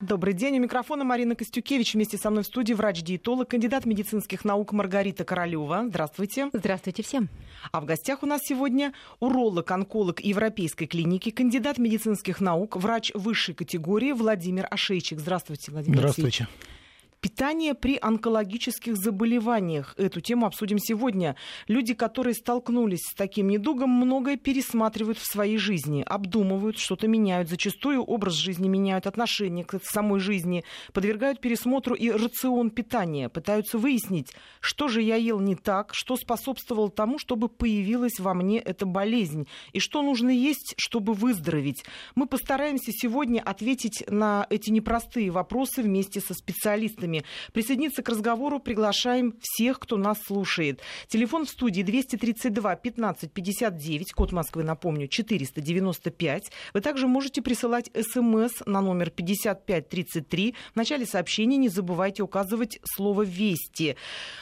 Добрый день. У микрофона Марина Костюкевич. Вместе со мной в студии врач-диетолог, кандидат медицинских наук Маргарита Королева. Здравствуйте. Здравствуйте всем. А в гостях у нас сегодня уролог, онколог Европейской клиники, кандидат медицинских наук, врач высшей категории Владимир Ашейчик. Здравствуйте, Владимир Здравствуйте. Алексеевич. Питание при онкологических заболеваниях. Эту тему обсудим сегодня. Люди, которые столкнулись с таким недугом, многое пересматривают в своей жизни, обдумывают, что-то меняют. Зачастую образ жизни меняют, отношение к самой жизни, подвергают пересмотру и рацион питания, пытаются выяснить, что же я ел не так, что способствовало тому, чтобы появилась во мне эта болезнь, и что нужно есть, чтобы выздороветь. Мы постараемся сегодня ответить на эти непростые вопросы вместе со специалистами экспертами. Присоединиться к разговору приглашаем всех, кто нас слушает. Телефон в студии 232 15 59, код Москвы, напомню, 495. Вы также можете присылать смс на номер 5533. В начале сообщения не забывайте указывать слово «Вести».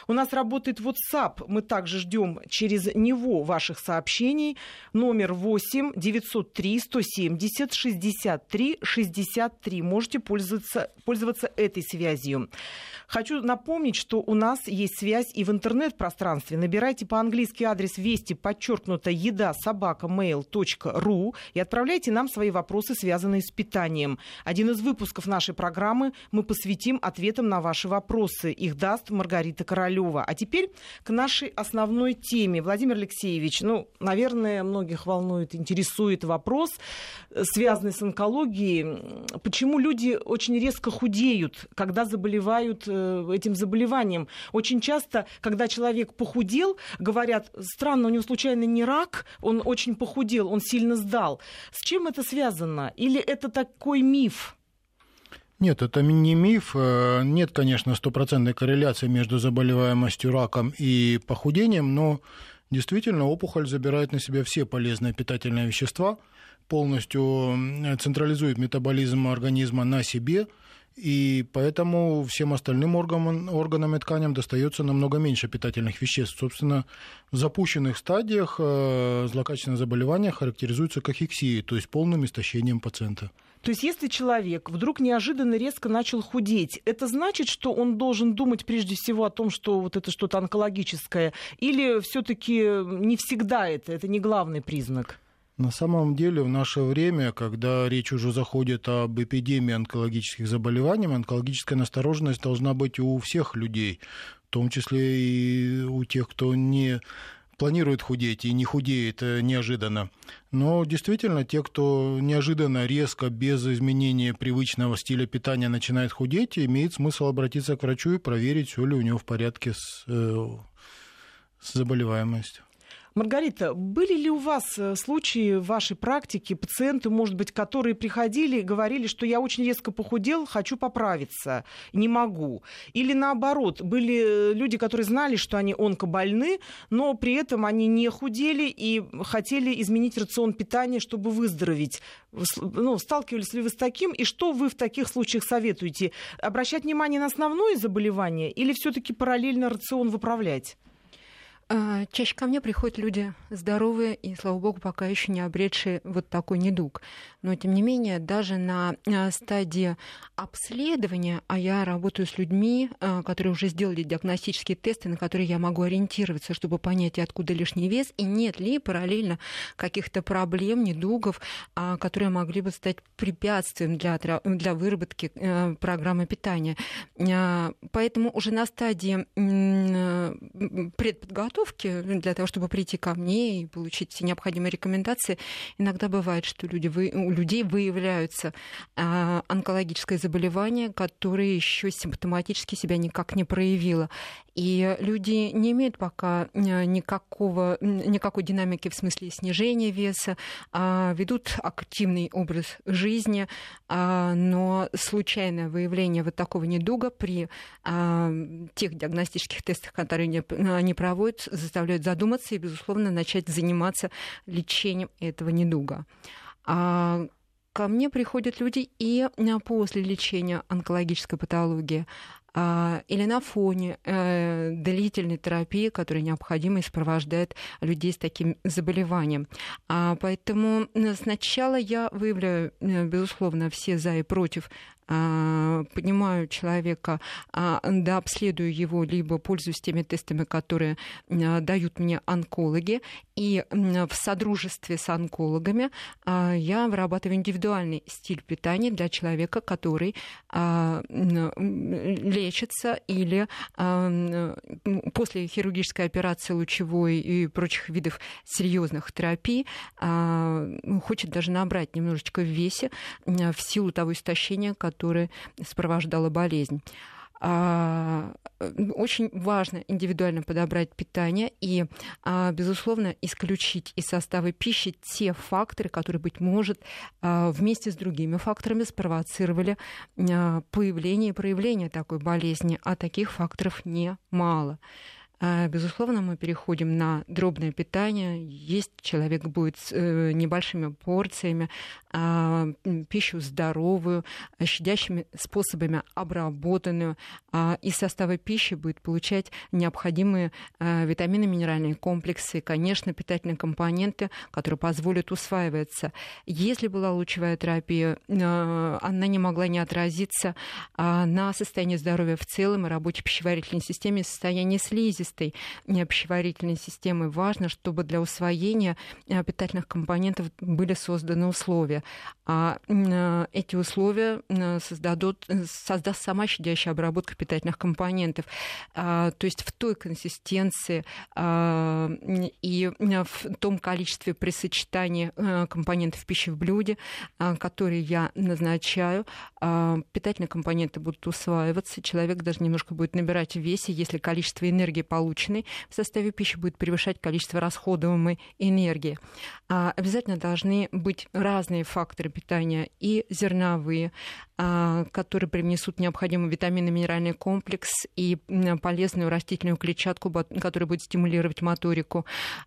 У нас работает WhatsApp. Мы также ждем через него ваших сообщений. Номер 8 903 170 63 63. Можете пользоваться, пользоваться этой связью. Хочу напомнить, что у нас есть связь и в интернет-пространстве. Набирайте по-английски адрес вести подчеркнуто еда собака mail.ru и отправляйте нам свои вопросы, связанные с питанием. Один из выпусков нашей программы мы посвятим ответам на ваши вопросы. Их даст Маргарита Королева. А теперь к нашей основной теме. Владимир Алексеевич, ну, наверное, многих волнует, интересует вопрос, связанный с онкологией. Почему люди очень резко худеют, когда заболевают э, этим заболеванием? Очень часто, когда человек похудел, говорят, странно, у него случайно не рак, он очень похудел, он сильно сдал. С чем это связано? Или это такой миф? Нет, это не миф. Э, нет, конечно, стопроцентной корреляции между заболеваемостью раком и похудением, но действительно опухоль забирает на себя все полезные питательные вещества, полностью централизует метаболизм организма на себе, и поэтому всем остальным органам, органам и тканям достается намного меньше питательных веществ. Собственно, в запущенных стадиях э, злокачественное заболевание характеризуется кахексией, то есть полным истощением пациента. То есть если человек вдруг неожиданно резко начал худеть, это значит, что он должен думать прежде всего о том, что вот это что-то онкологическое, или все-таки не всегда это, это не главный признак? На самом деле в наше время, когда речь уже заходит об эпидемии онкологических заболеваний, онкологическая настороженность должна быть у всех людей, в том числе и у тех, кто не планирует худеть и не худеет э, неожиданно. Но действительно, те, кто неожиданно, резко, без изменения привычного стиля питания начинает худеть, имеет смысл обратиться к врачу и проверить, все ли у него в порядке с, э, с заболеваемостью. Маргарита, были ли у вас э, случаи в вашей практике, пациенты, может быть, которые приходили и говорили, что я очень резко похудел, хочу поправиться, не могу? Или наоборот, были э, люди, которые знали, что они онкобольны, но при этом они не худели и хотели изменить рацион питания, чтобы выздороветь? Ну, сталкивались ли вы с таким? И что вы в таких случаях советуете? Обращать внимание на основное заболевание или все-таки параллельно рацион выправлять? А, чаще ко мне приходят люди здоровые и, слава богу, пока еще не обретшие вот такой недуг. Но, тем не менее, даже на а, стадии обследования, а я работаю с людьми, а, которые уже сделали диагностические тесты, на которые я могу ориентироваться, чтобы понять, откуда лишний вес, и нет ли параллельно каких-то проблем, недугов, которые могли бы стать препятствием для, для выработки программы питания. Поэтому уже на стадии предподготовки подготовки для того, чтобы прийти ко мне и получить все необходимые рекомендации, иногда бывает, что люди, у людей выявляются а, онкологическое заболевание, которое еще симптоматически себя никак не проявило. И люди не имеют пока э, никакого, никакой динамики в смысле снижения веса, а ведут активный образ жизни, а, но случайное выявление вот такого недуга при а, тех диагностических тестах, которые они проводят, заставляют задуматься и, безусловно, начать заниматься лечением этого недуга. Ко мне приходят люди и после лечения онкологической патологии а, или на фоне э, длительной терапии, которая необходима и сопровождает людей с таким заболеванием. А, поэтому сначала я выявляю, э, безусловно, все за и против понимаю человека, да, обследую его, либо пользуюсь теми тестами, которые дают мне онкологи, и в содружестве с онкологами я вырабатываю индивидуальный стиль питания для человека, который лечится или после хирургической операции лучевой и прочих видов серьезных терапий хочет даже набрать немножечко в весе в силу того истощения, которое сопровождало болезнь. А, очень важно индивидуально подобрать питание и, а, безусловно, исключить из состава пищи те факторы, которые, быть может, а, вместе с другими факторами спровоцировали появление и проявление такой болезни, а таких факторов немало. А, безусловно, мы переходим на дробное питание. Есть человек будет с э, небольшими порциями, а, пищу здоровую, щадящими способами обработанную. А, из состава пищи будет получать необходимые витамины, минеральные комплексы, конечно, питательные компоненты, которые позволят усваиваться. Если была лучевая терапия, она не могла не отразиться на состоянии здоровья в целом и работе пищеварительной системы, состоянии слизи, слизистой пищеварительной системы важно, чтобы для усвоения э, питательных компонентов были созданы условия. А э, эти условия э, создадут, создаст сама щадящая обработка питательных компонентов. А, то есть в той консистенции а, и в том количестве при сочетании компонентов пищи в блюде, которые я назначаю, питательные компоненты будут усваиваться, человек даже немножко будет набирать в весе, если количество энергии полученной в составе пищи будет превышать количество расходуемой энергии. А обязательно должны быть разные факторы питания и зерновые, а, которые привнесут необходимый витаминно-минеральный комплекс и полезную растительную клетчатку, которая будет стимулировать моторику,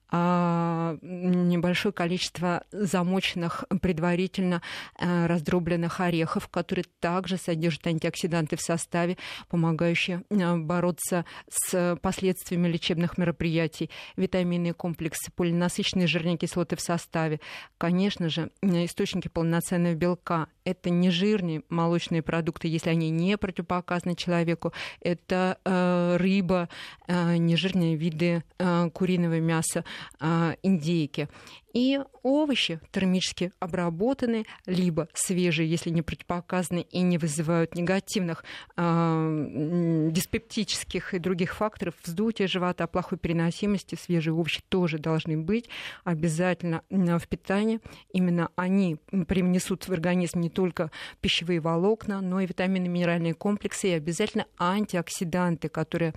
а, небольшое количество замоченных предварительно а, раздробленных орехов, которые также содержат антиоксиданты в составе, помогающие бороться с последствиями лечебных мероприятий, витаминные комплексы, полинасыщенные жирные кислоты в составе. Конечно же, источники полноценного белка – это не жирные молочные продукты, если они не противопоказаны человеку. Это э, рыба, э, нежирные виды э, куриного мяса, э, индейки и овощи термически обработаны, либо свежие, если не противопоказаны и не вызывают негативных э, диспептических и других факторов, вздутия живота, плохой переносимости, свежие овощи тоже должны быть обязательно в питании. Именно они привнесут в организм не только пищевые волокна, но и витамины, минеральные комплексы и обязательно антиоксиданты, которые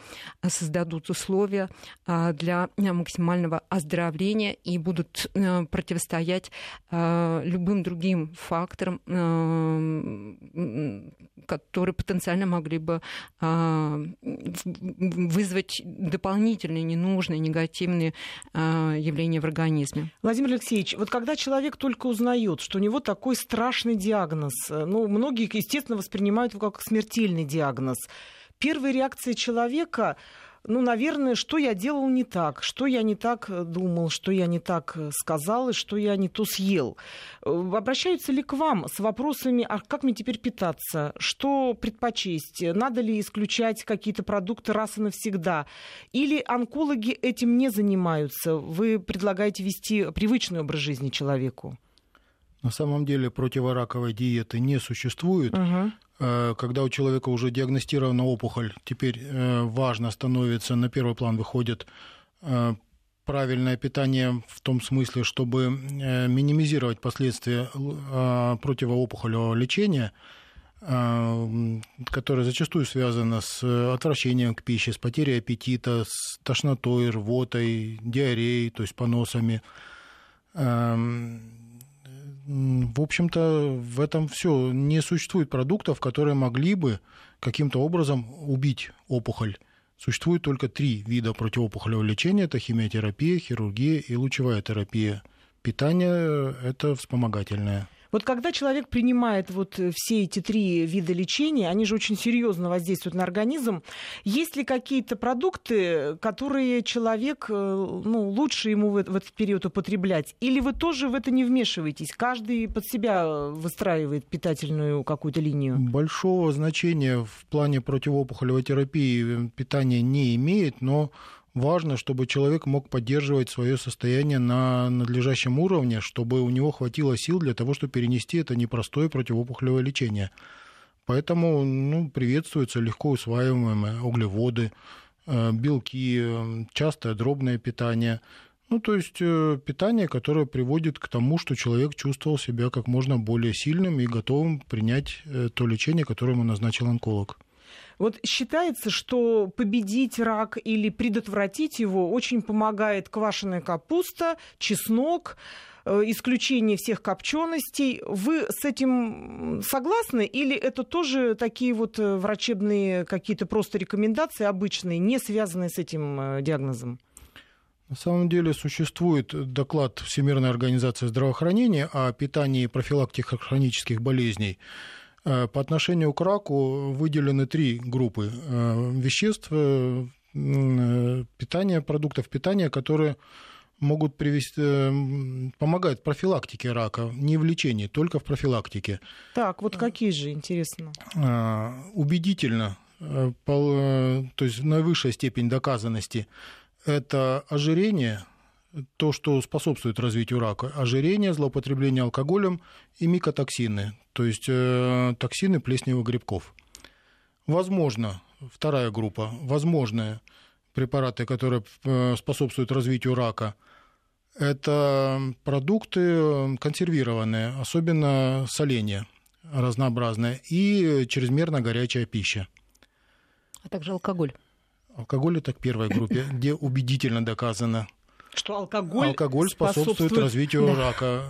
создадут условия а, для максимального оздоровления и будут противостоять э, любым другим факторам, э, которые потенциально могли бы вызвать дополнительные ненужные негативные явления в организме. Владимир Алексеевич, вот когда человек только узнает, что у него такой страшный диагноз, ну, многие, естественно, воспринимают его как смертельный диагноз, первая реакция человека ну, наверное, что я делал не так, что я не так э, думал, что я не так э, сказал и что я не то съел. Э, обращаются ли к вам с вопросами, а как мне теперь питаться, что предпочесть, надо ли исключать какие-то продукты раз и навсегда? Или онкологи этим не занимаются? Вы предлагаете вести привычный образ жизни человеку? На самом деле противораковой диеты не существует. Угу. Когда у человека уже диагностирована опухоль, теперь э, важно становится, на первый план выходит э, правильное питание в том смысле, чтобы минимизировать последствия противоопухолевого лечения, которое зачастую связано с отвращением к пище, с потерей аппетита, с тошнотой, рвотой, диареей, то есть поносами. Эм, в общем-то, в этом все. Не существует продуктов, которые могли бы каким-то образом убить опухоль. Существует только три вида противоопухолевого лечения. Это химиотерапия, хирургия и лучевая терапия. Питание – это вспомогательное. Вот когда человек принимает вот э, все эти три вида лечения, они же очень серьезно воздействуют на организм. Есть ли какие-то продукты, которые человек, э, ну, лучше ему в, этот период употреблять? Или вы тоже в это не вмешиваетесь? Каждый под себя выстраивает питательную какую-то линию? Большого значения в плане противоопухолевой терапии питание не имеет, но важно, чтобы человек мог поддерживать свое состояние на надлежащем уровне, чтобы у него хватило сил для того, чтобы перенести это непростое противоопухолевое лечение. Поэтому ну, приветствуются легко усваиваемые углеводы, э, белки, э, частое дробное питание. Ну, то есть э, питание, которое приводит к тому, что человек чувствовал себя как можно более сильным и готовым принять то лечение, которое ему назначил онколог. Вот считается, что победить рак или предотвратить его очень помогает квашеная капуста, чеснок, э, исключение всех копченостей. Вы с этим согласны или это тоже такие вот э, врачебные какие-то просто рекомендации обычные, не связанные с этим э, диагнозом? На самом деле существует доклад Всемирной организации здравоохранения о питании и профилактике хронических болезней. Э, по отношению к раку выделены три группы э, веществ э, питания, продуктов питания, которые могут привести, помогать в профилактике рака, не в лечении, только в профилактике. Так, вот какие же, интересно? Убедительно, то есть наивысшая степень доказанности, это ожирение, то, что способствует развитию рака, ожирение, злоупотребление алкоголем и микотоксины, то есть э, токсины плесневых грибков. Возможно, вторая группа, возможные препараты, которые э, способствуют развитию рака, это продукты консервированные, особенно соление разнообразное и чрезмерно горячая пища. А также алкоголь. Алкоголь это к первой группе, где убедительно доказано – что алкоголь, алкоголь способствует, способствует развитию да. рака.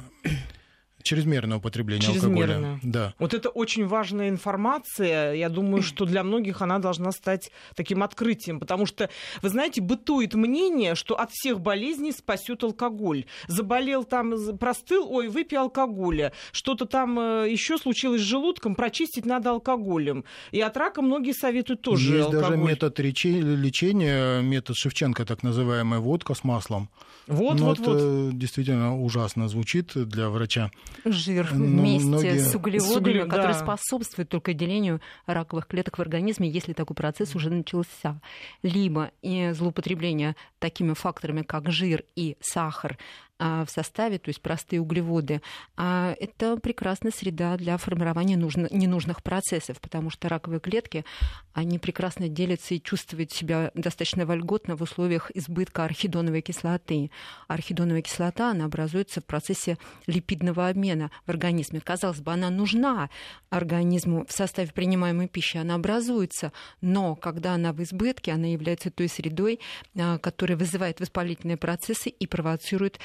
Чрезмерное употребление Чрезмерное. алкоголя. Да. Вот это очень важная информация. Я думаю, что для многих она должна стать таким открытием. Потому что, вы знаете, бытует мнение, что от всех болезней спасет алкоголь. Заболел там, простыл, ой, выпей алкоголя. Что-то там э, еще случилось с желудком, прочистить надо алкоголем. И от рака многие советуют тоже Есть алкоголь. даже метод лечения, метод Шевченко, так называемая водка с маслом. Вот, Но вот, это вот. действительно ужасно звучит для врача. Жир ну, вместе многие... с углеводами, с углев... который да. способствует только делению раковых клеток в организме, если такой процесс уже начался. Либо и злоупотребление такими факторами, как жир и сахар, в составе, то есть простые углеводы, а это прекрасная среда для формирования нужно, ненужных процессов, потому что раковые клетки, они прекрасно делятся и чувствуют себя достаточно вольготно в условиях избытка архидоновой кислоты. Архидоновая кислота, она образуется в процессе липидного обмена в организме. Казалось бы, она нужна организму в составе принимаемой пищи, она образуется, но когда она в избытке, она является той средой, а, которая вызывает воспалительные процессы и провоцирует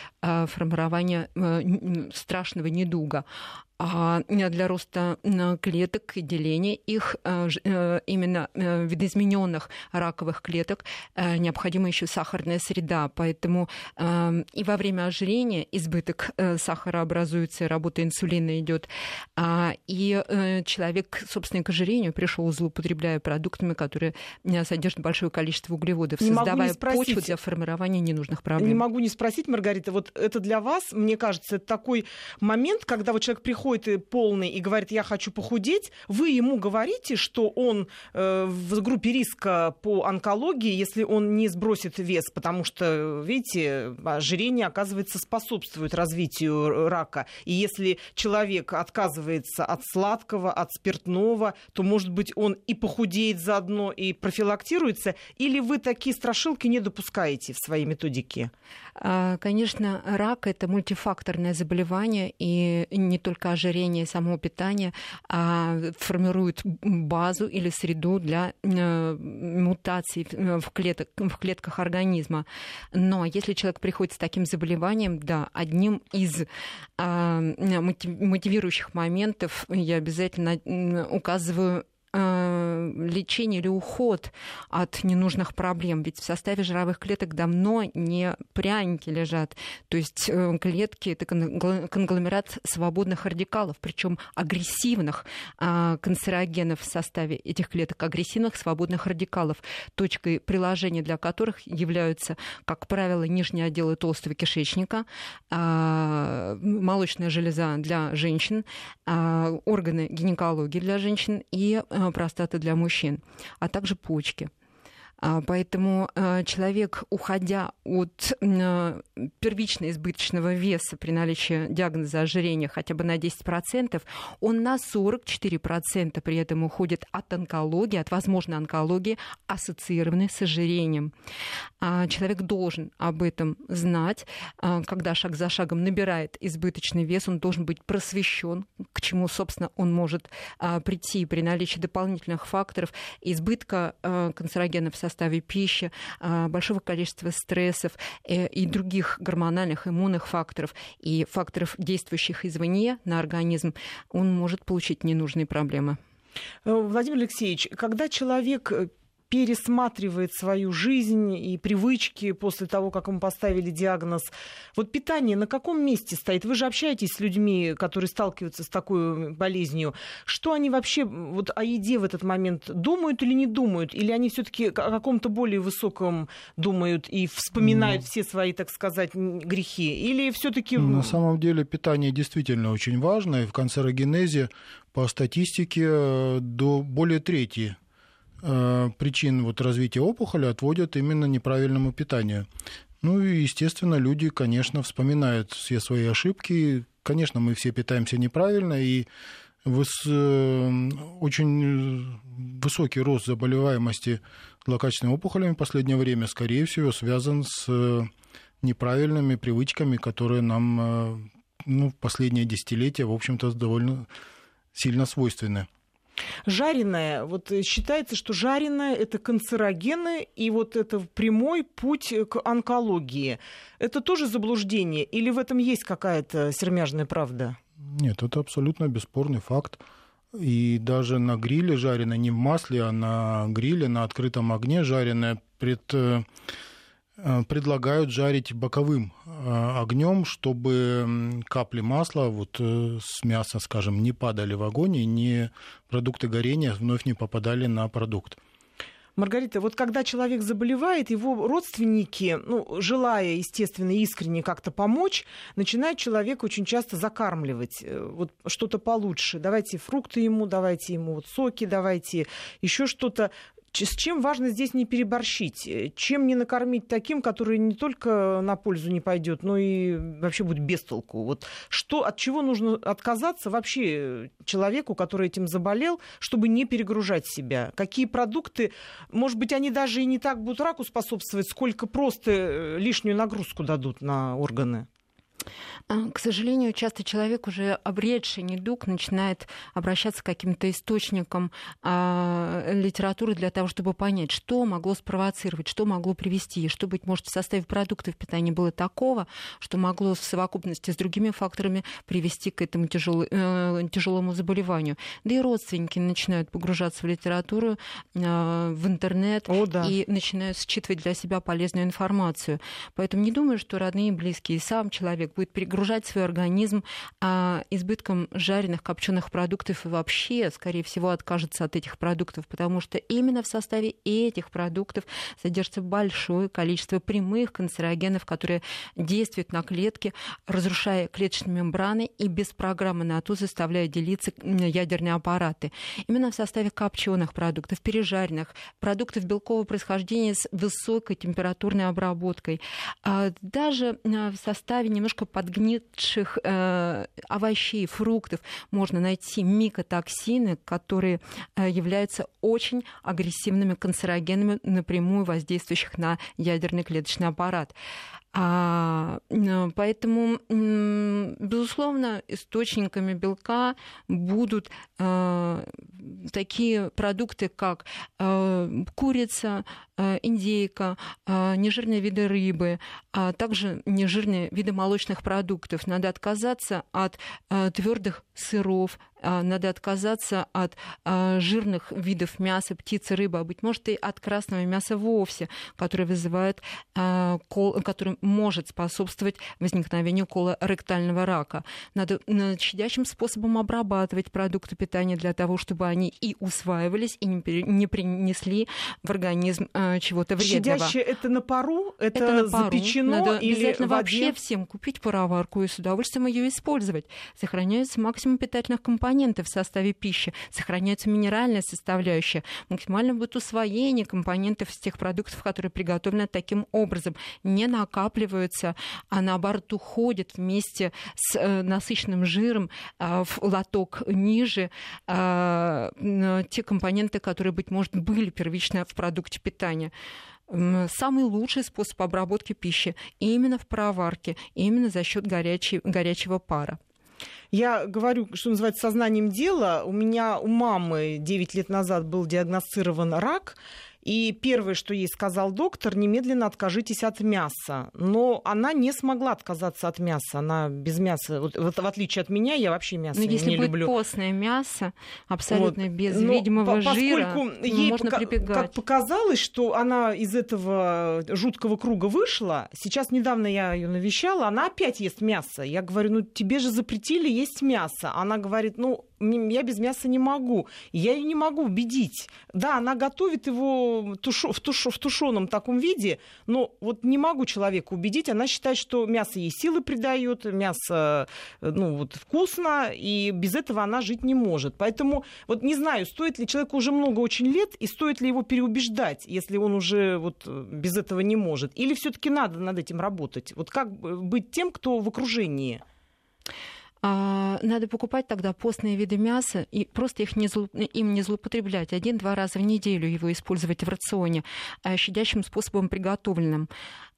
формирования э, страшного недуга а для роста клеток и деления их э, э, именно э, видоизмененных раковых клеток необходима еще сахарная среда. Поэтому и во время ожирения избыток сахара образуется, работа инсулина идет. А, и человек, собственно, к ожирению пришел, злоупотребляя продуктами, которые содержат большое количество углеводов, не создавая почву для формирования ненужных проблем. Не могу не спросить, Маргарита, вот это для вас, мне кажется, это такой момент, когда вот человек приходит приходит полный и говорит, я хочу похудеть, вы ему говорите, что он э, в группе риска по онкологии, если он не сбросит вес, потому что, видите, ожирение, оказывается, способствует развитию рака. И если человек отказывается от сладкого, от спиртного, то, может быть, он и похудеет заодно, и профилактируется, или вы такие страшилки не допускаете в своей методике? А, конечно, рак – это мультифакторное заболевание, и не только ожирение и само питание а формирует базу или среду для э, мутаций в, клеток, в клетках организма. Но если человек приходит с таким заболеванием, да, одним из а, мотивирующих моментов я обязательно указываю Э, лечение или уход от ненужных проблем. Ведь в составе жировых клеток давно не пряники лежат. То есть э, клетки — это конгломерат свободных радикалов, причем агрессивных а, канцерогенов в составе этих клеток, агрессивных свободных радикалов, точкой приложения для которых являются, как правило, нижние отделы толстого кишечника, а, молочная железа для женщин, а, органы гинекологии для женщин и простата для мужчин, а также почки. А, поэтому а, человек, уходя от а, первично избыточного веса при наличии диагноза ожирения хотя бы на 10%, он на 44% при этом уходит от онкологии, от возможной онкологии, ассоциированной с ожирением. Человек должен об этом знать. Когда шаг за шагом набирает избыточный вес, он должен быть просвещен, к чему, собственно, он может прийти при наличии дополнительных факторов избытка канцерогенов в составе пищи, а, большого количества стрессов э, и других гормональных иммунных факторов и факторов, действующих извне на организм, он может получить ненужные проблемы. Э, Владимир Алексеевич, когда человек э, пересматривает свою жизнь и привычки после того, как ему поставили диагноз. Вот питание на каком месте стоит? Вы же общаетесь с людьми, которые сталкиваются с такой болезнью. Что они вообще вот о еде в этот момент думают или не думают? Или они все-таки о каком-то более высоком думают и вспоминают ну, все свои, так сказать, грехи? Или все-таки... На самом деле питание действительно очень важно. И в канцерогенезе по статистике э, до более трети причин вот развития опухоли отводят именно неправильному питанию. Ну и, естественно, люди, конечно, вспоминают все свои ошибки. Конечно, мы все питаемся неправильно, и выс... Э, очень высокий рост заболеваемости злокачественными опухолями в последнее время, скорее всего, связан с неправильными привычками, которые нам э, ну, в последние десятилетия, в общем-то, довольно сильно свойственны. Жареное, вот э, считается, что жареное это канцерогены, и вот это прямой путь к онкологии. Это тоже заблуждение, или в этом есть какая-то сермяжная правда? Нет, это абсолютно бесспорный факт. И даже на гриле жареное, не в масле, а на гриле, на открытом огне жареное пред э, предлагают жарить боковым э, огнем, чтобы капли масла вот э, с мяса, скажем, не падали в огонь и не продукты горения вновь не попадали на продукт. Маргарита, вот когда человек заболевает, его родственники, ну, желая, естественно, искренне как-то помочь, начинают человека очень часто закармливать. Вот что-то получше. Давайте фрукты ему, давайте ему вот соки, давайте еще что-то. С чем важно здесь не переборщить? Э, чем не накормить таким, который не только на пользу не пойдет, но и вообще будет без толку? Вот что, от чего нужно отказаться вообще человеку, который этим заболел, чтобы не перегружать себя? Какие продукты, может быть, они даже и не так будут раку способствовать, сколько просто э, лишнюю нагрузку дадут на органы? А, к сожалению, часто человек, уже обретший недуг, начинает обращаться к каким-то источникам а, литературы для того, чтобы понять, что могло спровоцировать, что могло привести, что, быть может, в составе продуктов питания было такого, что могло в совокупности с другими факторами привести к этому э, тяжелому заболеванию. Да и родственники начинают погружаться в литературу, э, в интернет О, да. и начинают считывать для себя полезную информацию. Поэтому не думаю, что родные и близкие, сам человек будет перегружать свой организм а, избытком жареных, копченых продуктов и вообще, скорее всего, откажется от этих продуктов, потому что именно в составе этих продуктов содержится большое количество прямых канцерогенов, которые действуют на клетки, разрушая клеточные мембраны и без программы на то заставляя делиться ядерные аппараты. Именно в составе копченых продуктов, пережаренных, продуктов белкового происхождения с высокой температурной обработкой, а даже а, в составе немножко подгнивших э, овощей, фруктов можно найти микотоксины, которые э, являются очень агрессивными канцерогенами, напрямую воздействующих на ядерный клеточный аппарат. А, поэтому, безусловно, источниками белка будут а, такие продукты, как а, курица, а, индейка, а, нежирные виды рыбы, а также нежирные виды молочных продуктов. Надо отказаться от а, твердых сыров, надо отказаться от а, жирных видов мяса, птицы, рыбы, а быть может и от красного мяса вовсе, которое вызывает, а, который может способствовать возникновению колоректального рака. Надо щадящим способом обрабатывать продукты питания для того, чтобы они и усваивались, и не принесли в организм чего-то вредного. Щадящее это на пару? Это, это на пару. запечено Надо или обязательно вообще всем купить пароварку и с удовольствием ее использовать. Сохраняется максимум питательных компонентов компоненты в составе пищи, сохраняется минеральная составляющая, максимально будет усвоение компонентов из тех продуктов, которые приготовлены таким образом, не накапливаются, а наоборот уходят вместе с э, насыщенным жиром э, в лоток ниже э, те компоненты, которые, быть может, были первично в продукте питания. Самый лучший способ обработки пищи именно в пароварке, именно за счет горячего пара. Я говорю, что называется, сознанием дела. У меня у мамы 9 лет назад был диагностирован рак. И первое, что ей сказал доктор, немедленно откажитесь от мяса. Но она не смогла отказаться от мяса. Она без мяса, вот, вот в отличие от меня, я вообще мясо Но не если будет люблю. постное мясо, абсолютно вот. без Но видимого по жира, ей можно пока- прибегать. Как показалось, что она из этого жуткого круга вышла. Сейчас недавно я ее навещала, она опять ест мясо. Я говорю, ну тебе же запретили есть мясо. Она говорит, ну я без мяса не могу. Я ее не могу убедить. Да, она готовит его туш... в, туш... в тушеном таком виде, но вот не могу человека убедить. Она считает, что мясо ей силы придает, мясо ну, вот, вкусно, и без этого она жить не может. Поэтому вот не знаю, стоит ли человеку уже много очень лет, и стоит ли его переубеждать, если он уже вот без этого не может. Или все-таки надо над этим работать? Вот как быть тем, кто в окружении? А, надо покупать тогда постные виды мяса и просто их не зло, им не злоупотреблять. Один-два раза в неделю его использовать в рационе, а щадящим способом приготовленным.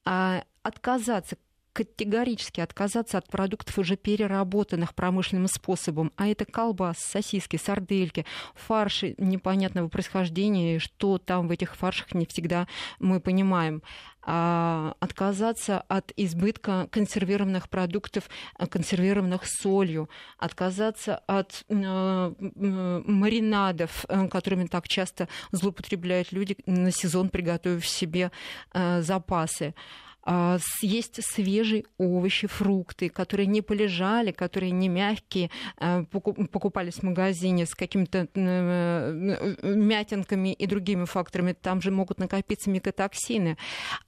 А отказаться категорически отказаться от продуктов, уже переработанных промышленным способом. А это колбас, сосиски, сардельки, фарши непонятного происхождения, что там в этих фаршах не всегда мы понимаем. А, отказаться от избытка консервированных продуктов, а, консервированных солью, отказаться от э, маринадов, э, которыми так часто злоупотребляют люди на сезон, приготовив себе э, запасы. А, есть свежие овощи, фрукты, которые не полежали, которые не мягкие, а, покупались в магазине с какими-то э, мятинками и другими факторами. Там же могут накопиться микотоксины.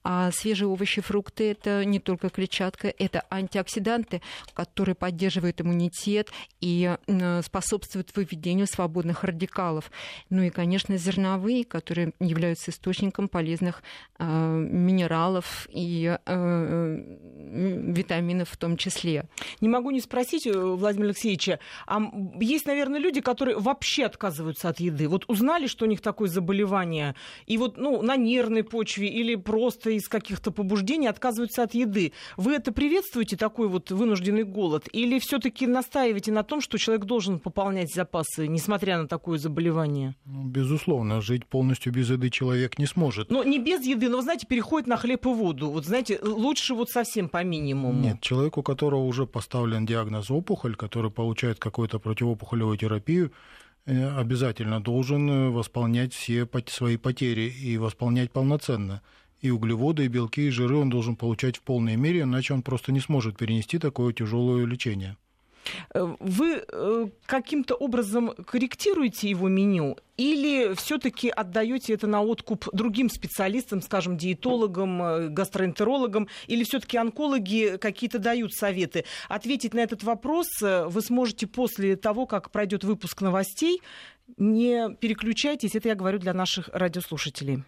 А свежие овощи, фрукты – это не только клетчатка, это антиоксиданты, которые поддерживают иммунитет и э, способствуют выведению свободных радикалов. Ну и, конечно, зерновые, которые являются источником полезных а, минералов и и э, витаминов в том числе. Не могу не спросить, э, Владимир Алексеевича, а есть, наверное, люди, которые вообще отказываются от еды. Вот узнали, что у них такое заболевание, и вот ну, на нервной почве или просто из каких-то побуждений отказываются от еды. Вы это приветствуете, такой вот вынужденный голод? Или все таки настаиваете на том, что человек должен пополнять запасы, несмотря на такое заболевание? Ну, безусловно, жить полностью без еды человек не сможет. Но не без еды, но, вы знаете, переходит на хлеб и воду. Вот знаете, лучше вот совсем по минимуму. Нет, человеку, у которого уже поставлен диагноз опухоль, который получает какую-то противоопухолевую терапию, э, обязательно должен э, восполнять все свои потери и восполнять полноценно. И углеводы, и белки, и жиры он должен получать в полной мере, иначе он просто не сможет перенести такое тяжелое лечение. Э, вы э, каким-то образом корректируете его меню или все-таки отдаете это на откуп другим специалистам, скажем, диетологам, э, гастроэнтерологам, или все-таки онкологи какие-то дают советы? Ответить на этот вопрос вы сможете после того, как пройдет выпуск новостей. Не переключайтесь, это я говорю для наших радиослушателей.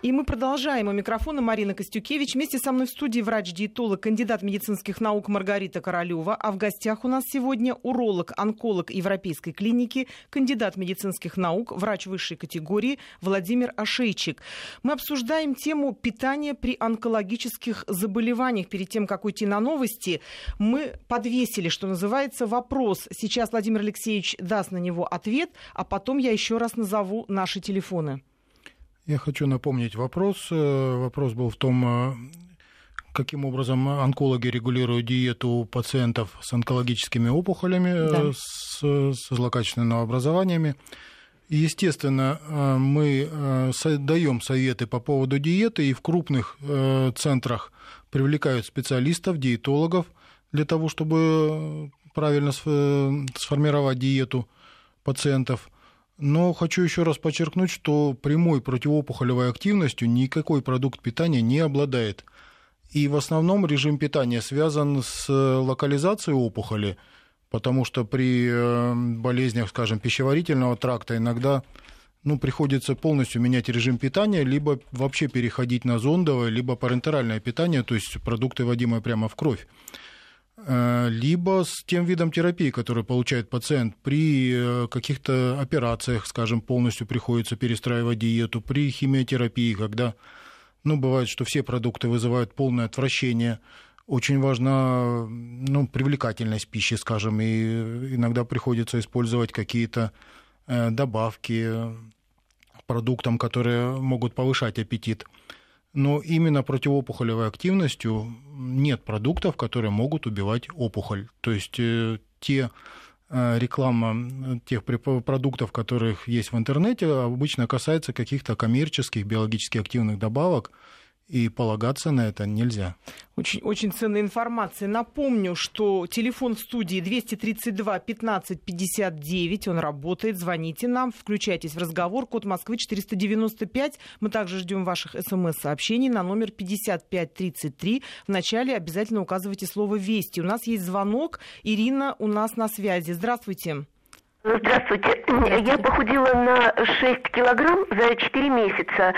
И мы продолжаем. У микрофона Марина Костюкевич. Вместе со мной в студии врач-диетолог, кандидат медицинских наук Маргарита Королева. А в гостях у нас сегодня уролог, онколог Европейской клиники, кандидат медицинских наук, врач высшей категории Владимир Ашейчик. Мы обсуждаем тему питания при онкологических заболеваниях. Перед тем, как уйти на новости, мы подвесили, что называется, вопрос. Сейчас Владимир Алексеевич даст на него ответ, а потом я еще раз назову наши телефоны. Я хочу напомнить вопрос. Э, вопрос был в том, э, каким образом онкологи регулируют диету пациентов с онкологическими опухолями, да. с, с злокачественными образованиями. Естественно, мы даем советы по поводу диеты, и в крупных центрах привлекают специалистов, диетологов для того, чтобы правильно сформировать диету пациентов. Но хочу еще раз подчеркнуть, что прямой противоопухолевой активностью никакой продукт питания не обладает. И в основном режим питания связан с локализацией опухоли, потому что при э, болезнях, скажем, пищеварительного тракта иногда ну, приходится полностью менять режим питания, либо вообще переходить на зондовое, либо парентеральное питание, то есть продукты, вводимые прямо в кровь. Э, либо с тем видом терапии, который получает пациент. При э, каких-то операциях, скажем, полностью приходится перестраивать диету, при химиотерапии, когда, ну, бывает, что все продукты вызывают полное отвращение, очень важна ну, привлекательность пищи, скажем, и иногда приходится использовать какие-то э, добавки продуктам, которые могут повышать аппетит но именно противоопухолевой активностью нет продуктов, которые могут убивать опухоль. То есть э, те э, реклама тех продуктов, которых есть в интернете, обычно касается каких-то коммерческих биологически активных добавок, и полагаться на это нельзя. Очень, очень ценная информация. Напомню, что телефон в студии 232 15 59. Он работает. Звоните нам, включайтесь в разговор. Код Москвы 495. Мы также ждем ваших смс-сообщений на номер 5533. Вначале обязательно указывайте слово «Вести». У нас есть звонок. Ирина у нас на связи. Здравствуйте. Здравствуйте. Я похудела на 6 килограмм за 4 месяца.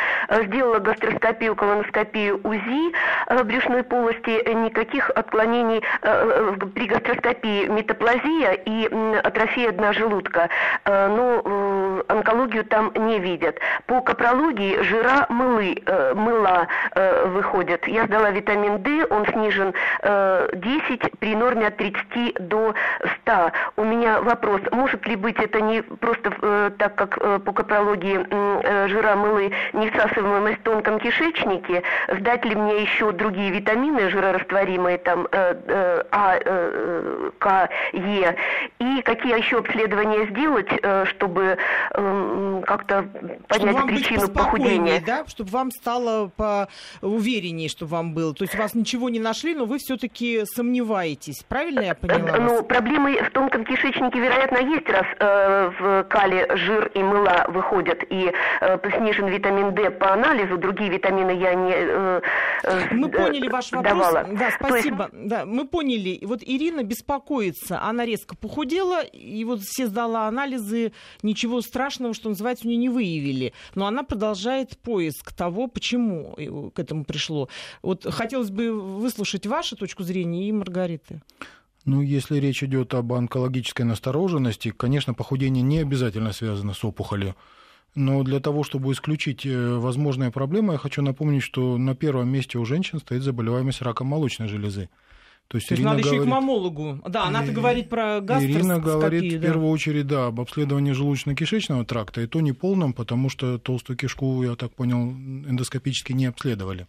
Сделала гастроскопию, колоноскопию УЗИ э, брюшной полости. Никаких отклонений э, э, при гастроскопии метаплазия и атрофия дна желудка. Но онкологию там не видят. По капрологии жира мылы, мыла выходят. Я сдала витамин D, он снижен 10 при норме от 30 до 100. У меня вопрос, может ли быть это не просто э, так, как э, по капрологии э, жира мылы не всасываемость в тонком кишечнике, сдать ли мне еще другие витамины жирорастворимые, там А, К, Е, и какие еще обследования сделать, чтобы как-то понять чтобы причину похудения. Да? Чтобы вам стало по увереннее, чтобы вам было. То есть вас ничего не нашли, но вы все-таки сомневаетесь. Правильно я поняла? Ну, проблемы в тонком кишечнике, вероятно, есть, раз э, в кале жир и мыла выходят, и э, снижен витамин D по анализу, другие витамины я не э, э Мы поняли ваш вопрос. Давала. Да, спасибо. есть... Да, мы поняли. Вот Ирина беспокоится, она резко похудела, и вот все сдала анализы, ничего страшного, что называется, у нее не выявили. Но она продолжает поиск того, почему к этому пришло. Вот хотелось бы выслушать вашу точку зрения и Маргариты. Ну, если речь идет об онкологической настороженности, конечно, похудение не обязательно связано с опухолью. Но для того, чтобы исключить э, возможные проблемы, я хочу напомнить, что на первом месте у женщин стоит заболеваемость раком молочной железы. То есть, То есть надо говорит... еще и к мамологу. Да, она-то говорит про гастроскопию. Ирина говорит да. в первую очередь, да, об обследовании желудочно-кишечного тракта, и то не полном, потому что толстую кишку, я так понял, эндоскопически не обследовали.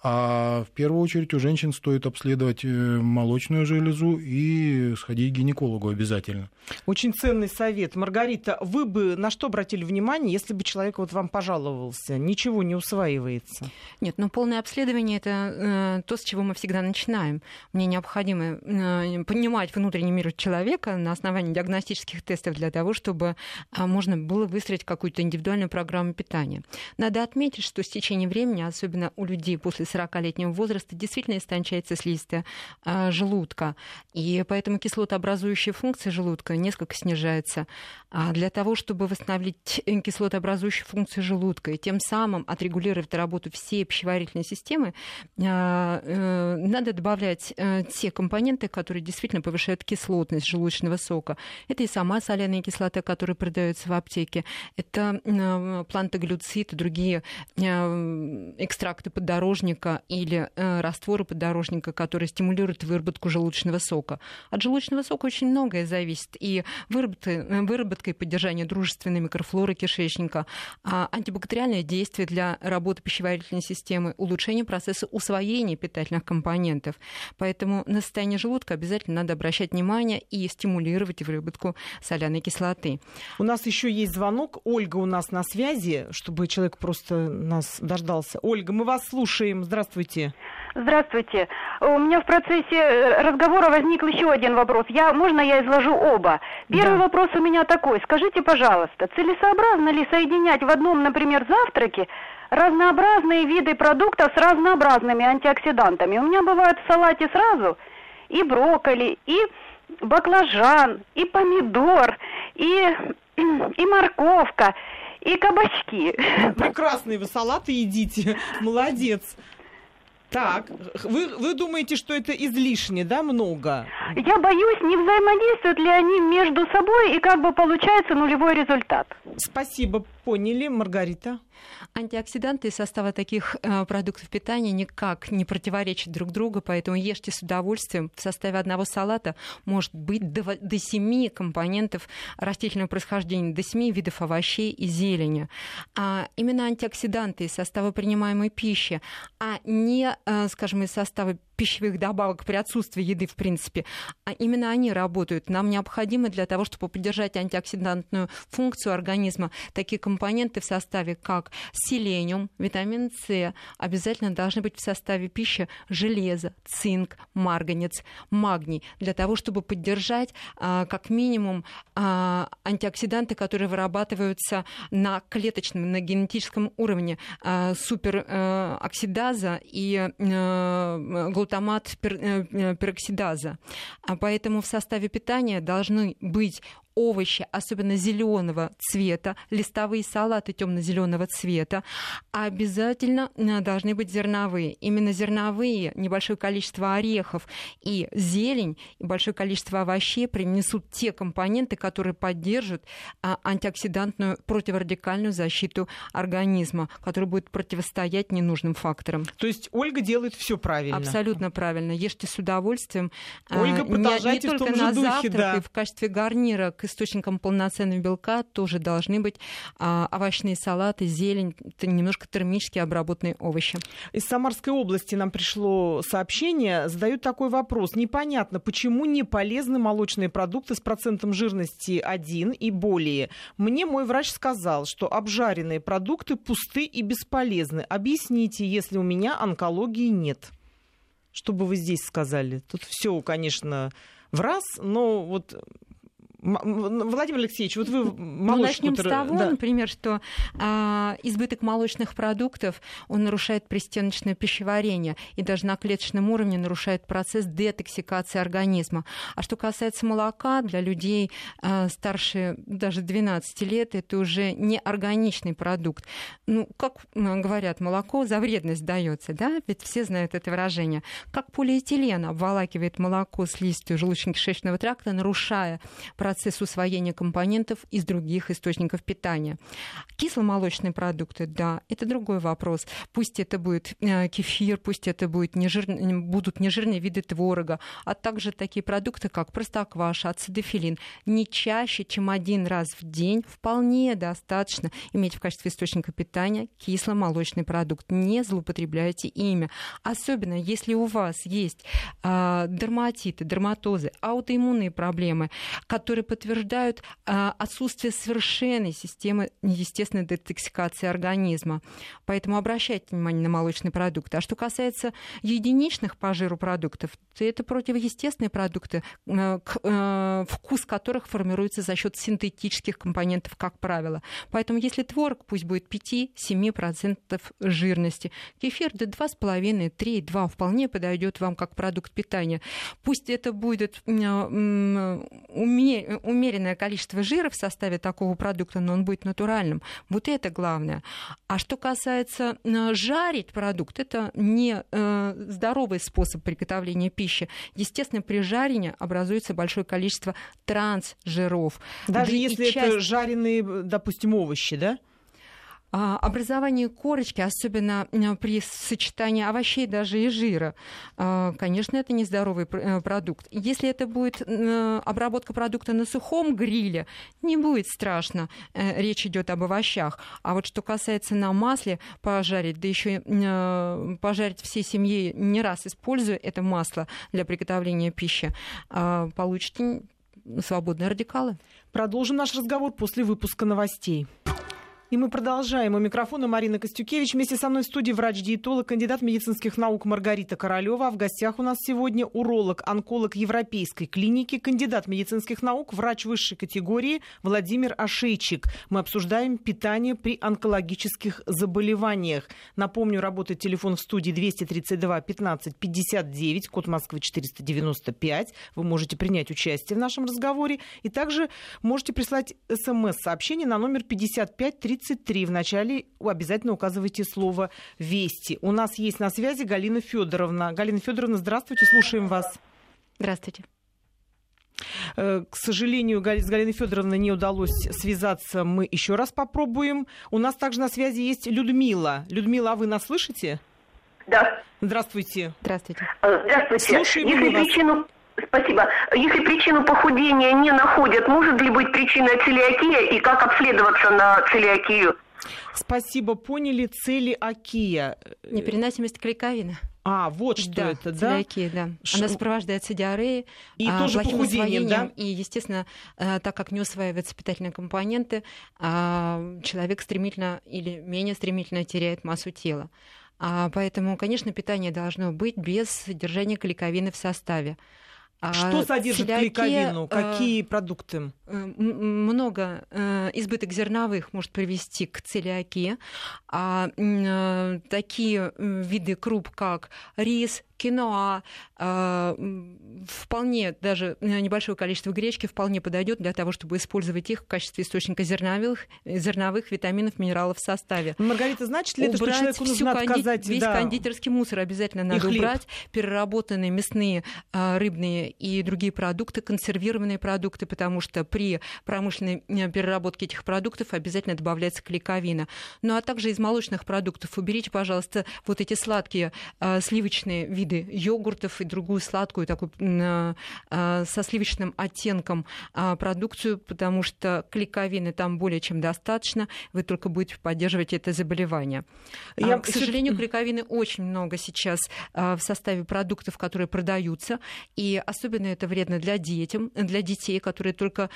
А в первую очередь у женщин стоит обследовать э, молочную железу и сходить к гинекологу обязательно. Очень ценный совет. Маргарита, вы бы на что обратили внимание, если бы человек вот вам пожаловался? Ничего не усваивается. Нет, ну полное обследование это э, то, с чего мы всегда начинаем. Мне необходимо э, понимать внутренний мир человека на основании диагностических тестов для того, чтобы э, можно было выстроить какую-то индивидуальную программу питания. Надо отметить, что с течением времени, особенно у людей после 40-летнего возраста действительно истончается слизистая а, желудка. И поэтому кислотообразующая функция желудка несколько снижается. А для того, чтобы восстановить кислотообразующую функцию желудка и тем самым отрегулировать работу всей пищеварительной системы, а, э, надо добавлять э, те компоненты, которые действительно повышают кислотность желудочного сока. Это и сама соляная кислота, которая продается в аптеке, это плантоглюцид и другие экстракты подорожника, подорожника или э, растворы подорожника, которые стимулируют выработку желудочного сока. От желудочного сока очень многое зависит. И выработка, э, выработка и поддержание дружественной микрофлоры кишечника, а антибактериальное действие для работы пищеварительной системы, улучшение процесса усвоения питательных компонентов. Поэтому на состояние желудка обязательно надо обращать внимание и стимулировать выработку соляной кислоты. У нас еще есть звонок. Ольга у нас на связи, чтобы человек просто нас дождался. Ольга, мы вас слушаем. Здравствуйте. Здравствуйте. У меня в процессе э, разговора возник еще один вопрос. Я, можно я изложу оба? Первый да. вопрос у меня такой. Скажите, пожалуйста, целесообразно ли соединять в одном, например, завтраке разнообразные виды продуктов с разнообразными антиоксидантами? У меня бывает в салате сразу и брокколи, и баклажан, и помидор, и, и морковка, и кабачки. Прекрасные вы салаты едите. Молодец. Так, вы, вы думаете, что это излишне, да, много? Я боюсь, не взаимодействуют ли они между собой и как бы получается нулевой результат. Спасибо, поняли, Маргарита. Антиоксиданты из состава таких э, продуктов питания никак не противоречат друг другу, поэтому ешьте с удовольствием. В составе одного салата может быть до, до 7 компонентов растительного происхождения, до 7 видов овощей и зелени. А именно антиоксиданты из состава принимаемой пищи, а не, э, скажем, из состава пищевых добавок при отсутствии еды, в принципе, а именно они работают. Нам необходимо для того, чтобы поддержать антиоксидантную функцию организма, такие компоненты в составе, как селениум, витамин С, обязательно должны быть в составе пищи железо, цинк, марганец, магний, для того, чтобы поддержать а, как минимум а, антиоксиданты, которые вырабатываются на клеточном, на генетическом уровне, а, супероксидаза и глутамин глутамат э, э, пероксидаза. А поэтому в составе питания должны быть овощи, особенно зеленого цвета, листовые салаты темно-зеленого цвета, а обязательно э, должны быть зерновые. Именно зерновые, небольшое количество орехов и зелень, и большое количество овощей принесут те компоненты, которые поддержат а, антиоксидантную противорадикальную защиту организма, которая будет противостоять ненужным факторам. То есть Ольга делает все правильно. Абсолютно правильно. Ешьте с удовольствием. Ольга, продолжайте не, не только на духе, завтрак да. и в качестве гарнира к источникам полноценного белка тоже должны быть а, овощные салаты, зелень, немножко термически обработанные овощи. Из Самарской области нам пришло сообщение, задают такой вопрос. Непонятно, почему не полезны молочные продукты с процентом жирности 1 и более. Мне мой врач сказал, что обжаренные продукты пусты и бесполезны. Объясните, если у меня онкологии нет. Что бы вы здесь сказали? Тут все, конечно, в раз, но вот Владимир Алексеевич, вот вы молочку... Ну, начнем с того, да. например, что а, избыток молочных продуктов, он нарушает пристеночное пищеварение и даже на клеточном уровне нарушает процесс детоксикации организма. А что касается молока, для людей а, старше даже 12 лет, это уже не органичный продукт. Ну, как говорят, молоко за вредность дается, да? Ведь все знают это выражение. Как полиэтилен обволакивает молоко слизистую желудочно-кишечного тракта, нарушая процесс процесс усвоения компонентов из других источников питания. Кисломолочные продукты, да, это другой вопрос. Пусть это будет э, кефир, пусть это будет нежир... будут нежирные виды творога, а также такие продукты, как простокваша, ацидофилин. Не чаще, чем один раз в день вполне достаточно иметь в качестве источника питания кисломолочный продукт. Не злоупотребляйте ими. Особенно, если у вас есть э, дерматиты, дерматозы, аутоиммунные проблемы, которые подтверждают а, отсутствие совершенной системы естественной детоксикации организма. Поэтому обращайте внимание на молочные продукты. А что касается единичных по жиру продуктов, то это противоестественные продукты, э, э, вкус которых формируется за счет синтетических компонентов, как правило. Поэтому если творог, пусть будет 5-7% жирности. Кефир до 2,5-3,2 вполне подойдет вам как продукт питания. Пусть это будет уме умеренное количество жира в составе такого продукта, но он будет натуральным. Вот это главное. А что касается э, жарить продукт, это не э, здоровый способ приготовления пищи. Естественно, при жарении образуется большое количество трансжиров. Даже да если часть... это жареные, допустим, овощи, да? А, образование корочки, особенно при сочетании овощей даже и жира, а, конечно, это нездоровый э, продукт. Если это будет обработка продукта на сухом гриле, не будет страшно. Э, речь идет об овощах. А вот что касается на масле пожарить, да еще э, пожарить всей семьей не раз используя это масло для приготовления пищи, а, получите свободные радикалы. Продолжим наш разговор после выпуска новостей. И мы продолжаем. У микрофона Марина Костюкевич. Вместе со мной в студии врач-диетолог, кандидат медицинских наук Маргарита Королева. А в гостях у нас сегодня уролог, онколог Европейской клиники, кандидат медицинских наук, врач высшей категории Владимир Ашейчик. Мы обсуждаем питание при онкологических заболеваниях. Напомню, работает телефон в студии 232 15 59, код Москвы 495. Вы можете принять участие в нашем разговоре. И также можете прислать смс-сообщение на номер 55 30 33. Вначале обязательно указывайте слово «Вести». У нас есть на связи Галина Федоровна. Галина Федоровна, здравствуйте, слушаем вас. Здравствуйте. Э, к сожалению, с Галиной Федоровной не удалось связаться. Мы еще раз попробуем. У нас также на связи есть Людмила. Людмила, а вы нас слышите? Да. Здравствуйте. Здравствуйте. Э, здравствуйте. Слушаем Если вас. причину Спасибо. Если причину похудения не находят, может ли быть причина целиакия и как обследоваться на целиакию? Спасибо, поняли. Цели Акия. Непереносимость клейковины. А, вот что да, это, да? Целиакия, да. Ш... Она сопровождается диареей, и а, тоже похудением, да? И, естественно, а, так как не усваиваются питательные компоненты, а, человек стремительно или менее стремительно теряет массу тела. А, поэтому, конечно, питание должно быть без содержания клейковины в составе. А Что содержит целиакия, клейковину? Э, Какие продукты? Э, много э, избыток зерновых может привести к целиакии. А такие виды круп, как рис, киноа, э, вполне даже небольшое количество гречки вполне подойдет для того, чтобы использовать их в качестве источника зерновых, зерновых витаминов, минералов в составе. Маргарита, значит ли это, что человеку нужно конди... отказать? Весь да. кондитерский мусор обязательно надо убрать. Переработанные мясные, э, рыбные и другие продукты, консервированные продукты, потому что при промышленной э, переработке этих продуктов обязательно добавляется клейковина. Ну а также из молочных продуктов уберите, пожалуйста, вот эти сладкие сливочные виды виды йогуртов и другую сладкую, такую а, со сливочным оттенком а, продукцию, потому что клейковины там более чем достаточно, вы только будете поддерживать это заболевание. Я, а, к сожалению, клейковины очень много сейчас в составе продуктов, которые продаются, и особенно это вредно для, детям, для детей, которые только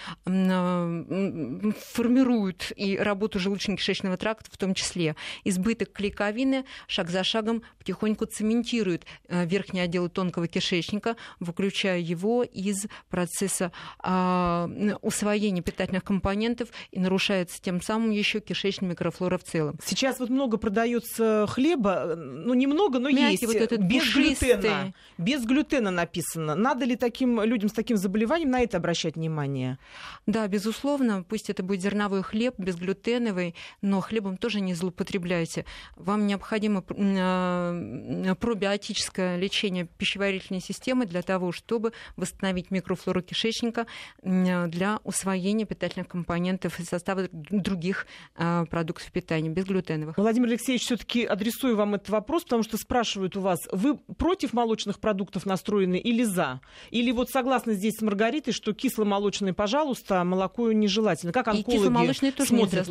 формируют и работу желудочно-кишечного тракта в том числе. Избыток клейковины шаг за шагом потихоньку цементирует верхние отделы тонкого кишечника, выключая его из процесса а, усвоения питательных компонентов и нарушается тем самым еще кишечная микрофлора в целом. Сейчас вот много продается хлеба, ну немного, но Мягкий, есть, вот этот без глютена. Без глютена написано. Надо ли таким людям с таким заболеванием на это обращать внимание? Да, безусловно, пусть это будет зерновой хлеб, безглютеновый, но хлебом тоже не злоупотребляйте. Вам необходимо а, пробиотическое лечения пищеварительной системы для того, чтобы восстановить микрофлору кишечника для усвоения питательных компонентов из состава других а, продуктов питания, безглютеновых. Владимир Алексеевич, все-таки адресую вам этот вопрос, потому что спрашивают у вас, вы против молочных продуктов настроены или за? Или вот согласны здесь с Маргаритой, что кисломолочные, пожалуйста, а молоко нежелательно? Как онкологи И кисломолочные тоже нельзя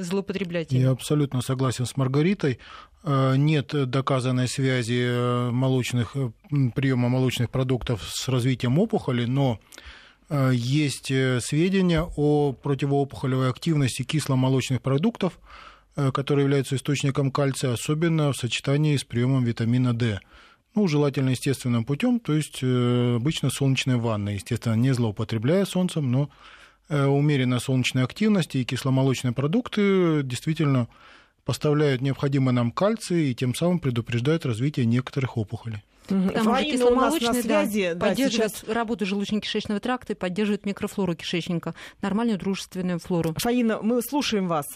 злоупотреблять. Я абсолютно согласен с Маргаритой. Э, нет доказанной связи э, молочных, э, приема молочных продуктов с развитием опухоли, но есть сведения о противоопухолевой активности кисломолочных продуктов, которые являются источником кальция, особенно в сочетании с приемом витамина D. Ну, желательно естественным путем, то есть обычно солнечной ванной, естественно, не злоупотребляя солнцем, но умеренная солнечная активность и кисломолочные продукты действительно поставляют необходимый нам кальций и тем самым предупреждают развитие некоторых опухолей. Потому что кисломолочный связи, да, поддерживает сейчас... работу желудочно-кишечного тракта и поддерживает микрофлору кишечника, нормальную дружественную флору. Фаина, мы слушаем вас.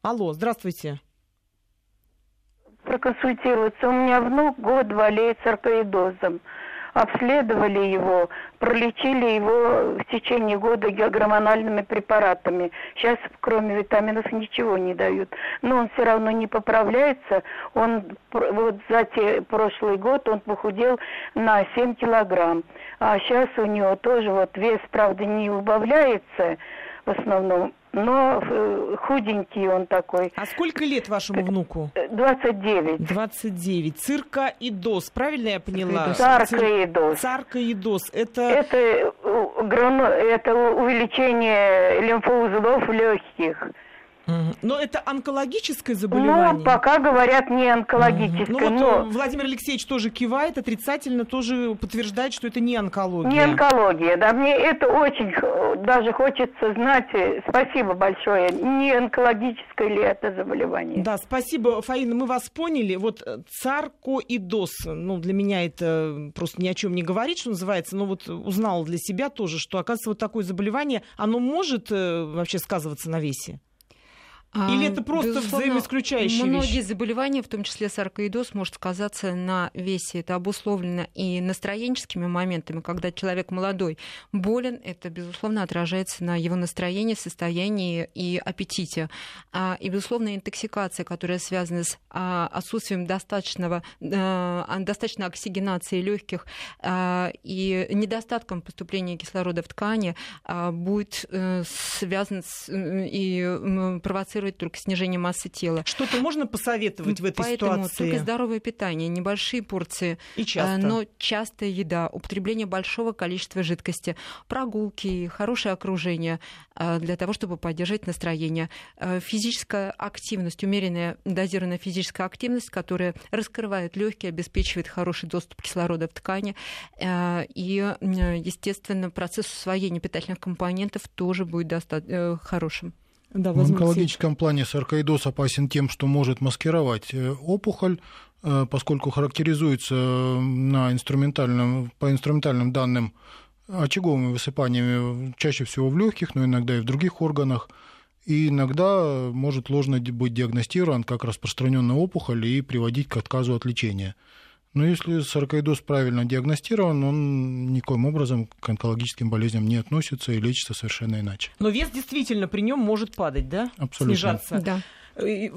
Алло, здравствуйте. Проконсультироваться. У меня внук год болеет саркоидозом. Обследовали его, пролечили его в течение года гормональными препаратами. Сейчас кроме витаминов ничего не дают. Но он все равно не поправляется. Он вот за те, прошлый год он похудел на 7 килограмм. А сейчас у него тоже вот вес, правда, не убавляется в основном, но э, худенький он такой. А сколько лет вашему внуку? 29. 29. Циркоидоз, правильно я поняла? Циркоидоз. Циркоидоз. Это... Это, э, это увеличение лимфоузлов легких. Но это онкологическое заболевание? Ну, пока говорят не онкологическое. Ну, вот но... Владимир Алексеевич тоже кивает, отрицательно тоже подтверждает, что это не онкология. Не онкология, да. Мне это очень даже хочется знать. Спасибо большое. Не онкологическое ли это заболевание? Да, спасибо, Фаина, мы вас поняли. Вот э, царкоидоз, ну, для меня это просто ни о чем не говорит, что называется, но вот узнала для себя тоже, что, оказывается, вот такое заболевание, оно может э, вообще сказываться на весе? Или это просто взаимоисключающие многие вещи? заболевания, в том числе саркоидоз, может сказаться на весе. Это обусловлено и настроенческими моментами. Когда человек молодой болен, это, безусловно, отражается на его настроении, состоянии и аппетите. А, и, безусловно, интоксикация, которая связана с а, отсутствием достаточного, а, достаточной оксигенации легких и недостатком поступления кислорода в ткани, будет э, связан с, и провоцировать компенсирует только снижение массы тела. Что-то можно посоветовать в этой Поэтому ситуации? только здоровое питание, небольшие порции, И часто. но частая еда, употребление большого количества жидкости, прогулки, хорошее окружение а, для того, чтобы поддержать настроение. А, физическая активность, умеренная дозированная физическая активность, которая раскрывает легкие, обеспечивает хороший доступ кислорода в ткани. И, естественно, процесс усвоения питательных компонентов тоже будет достаточно э, хорошим. Да, в онкологическом плане саркоидоз опасен тем, что может маскировать э, опухоль, э, поскольку характеризуется на инструментальном, по инструментальным данным очаговыми высыпаниями чаще всего в легких, но иногда и в других органах. И иногда может ложно быть диагностирован как распространенная опухоль и приводить к отказу от лечения. Но если саркоидоз правильно диагностирован, он никоим образом к онкологическим болезням не относится и лечится совершенно иначе. Но вес действительно при нем может падать, да? Абсолютно. Снижаться. Да.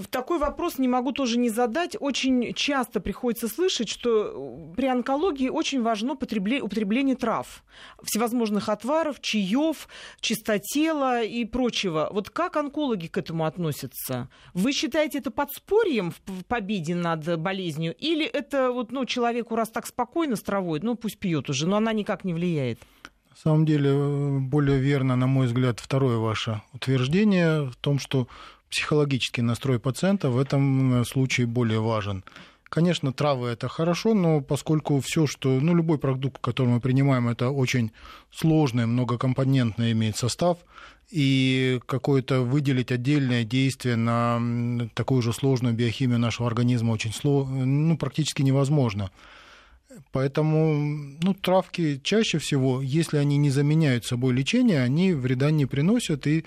Такой вопрос не могу тоже не задать. Очень часто приходится слышать, что при онкологии очень важно употребление трав, всевозможных отваров, чаев, чистотела и прочего. Вот как онкологи к этому относятся? Вы считаете это подспорьем в победе над болезнью? Или это вот, ну, человеку раз так спокойно с травой, ну пусть пьет уже, но она никак не влияет? На самом деле, более верно, на мой взгляд, второе ваше утверждение в том, что психологический настрой пациента в этом э, случае более важен. Конечно, травы это хорошо, но поскольку все, что, ну, любой продукт, который мы принимаем, это очень сложный, многокомпонентный имеет состав, и какое-то выделить отдельное действие на такую же сложную биохимию нашего организма очень сложно, ну, практически невозможно. Поэтому ну, травки чаще всего, если они не заменяют собой лечение, они вреда не приносят и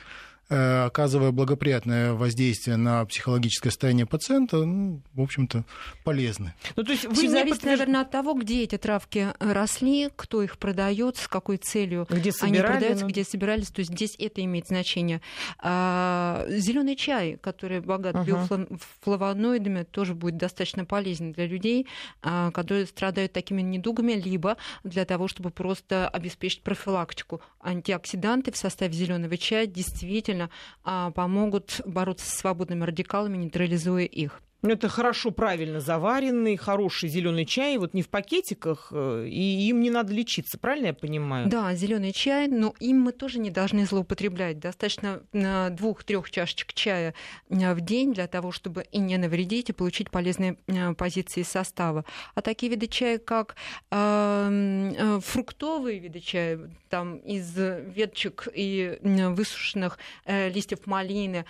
оказывая благоприятное воздействие на психологическое состояние пациента, ну, в общем-то, полезны. Ну, то есть вы Все зависит, подтвержд... наверное, от того, где эти травки росли, кто их продает, с какой целью где они продаются, ну... где собирались. То есть здесь это имеет значение. А, зеленый чай, который богат uh-huh. биофлавоноидами, тоже будет достаточно полезен для людей, а, которые страдают такими недугами, либо для того, чтобы просто обеспечить профилактику. Антиоксиданты в составе зеленого чая действительно а, помогут бороться с свободными радикалами, нейтрализуя их. Ну, это хорошо, правильно заваренный, хороший зеленый чай, вот не в пакетиках, э, и им не надо лечиться, правильно я понимаю? Да, зеленый чай, но им мы тоже не должны злоупотреблять. Достаточно двух-трех чашечек чая э, в день для того, чтобы и не навредить, и получить полезные э, позиции состава. А такие виды чая, как э, фруктовые виды чая, там из веточек и высушенных листьев малины,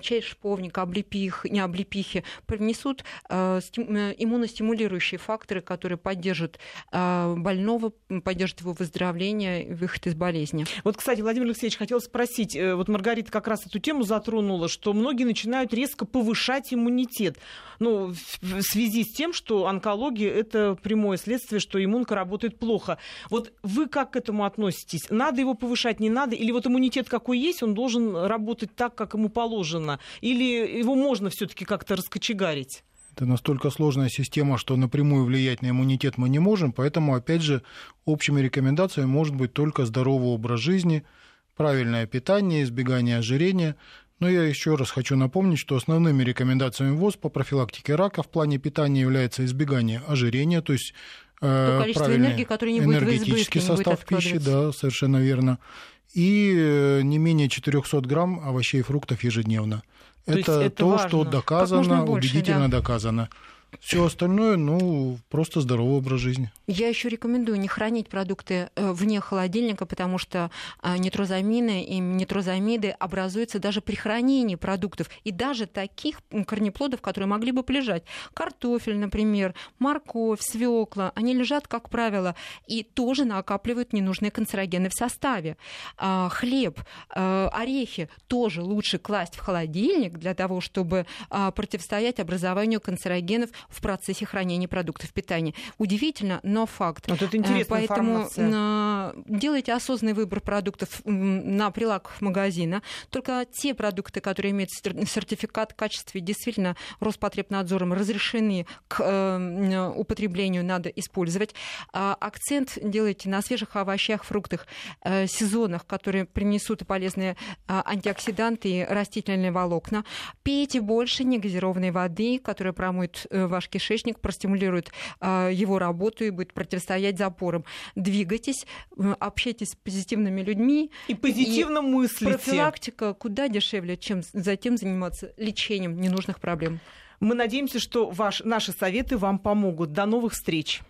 чай шиповника, облепих, не облепихи, привнесут иммуностимулирующие факторы, которые поддержат больного, поддержат его выздоровление, выход из болезни. Вот, кстати, Владимир Алексеевич, хотел спросить, вот Маргарита как раз эту тему затронула, что многие начинают резко повышать иммунитет. Ну, в связи с тем, что онкология – это прямое следствие, что иммунка работает плохо. Вот вы как к этому относитесь? Надо его повышать, не надо? Или вот иммунитет какой есть, он должен работать так, как ему положено? Или его можно все таки как-то раскочегарить? Это настолько сложная система, что напрямую влиять на иммунитет мы не можем, поэтому, опять же, общими рекомендациями может быть только здоровый образ жизни, правильное питание, избегание ожирения. Но я еще раз хочу напомнить, что основными рекомендациями ВОЗ по профилактике рака в плане питания является избегание ожирения, то есть то количество энергии, которое не будет энергетический в избытке, состав пищи, да, совершенно верно. И э, не менее 400 грамм овощей и фруктов ежедневно. То это, это то, важно. что доказано, больше, убедительно да. доказано. Все остальное, ну, просто здоровый образ жизни. Я еще рекомендую не хранить продукты э, вне холодильника, потому что а, нитрозамины и нитрозамиды образуются даже при хранении продуктов. И даже таких корнеплодов, которые могли бы полежать. Картофель, например, морковь, свекла, они лежат, как правило, и тоже накапливают ненужные канцерогены в составе. А, хлеб, а, орехи тоже лучше класть в холодильник для того, чтобы противостоять образованию канцерогенов в процессе хранения продуктов питания. Удивительно, но факт. Вот это интересная Поэтому информация. делайте осознанный выбор продуктов на прилавках магазина. Только те продукты, которые имеют сертификат качества, действительно Роспотребнадзором разрешены к э, употреблению, надо использовать. А акцент делайте на свежих овощах, фруктах, э, сезонах, которые принесут полезные антиоксиданты и растительные волокна. Пейте больше негазированной воды, которая промоет э, ваш кишечник, простимулирует а, его работу и будет противостоять запорам. Двигайтесь, общайтесь с позитивными людьми. И позитивно и мыслите. Профилактика куда дешевле, чем затем заниматься лечением ненужных проблем. Мы надеемся, что ваш, наши советы вам помогут. До новых встреч.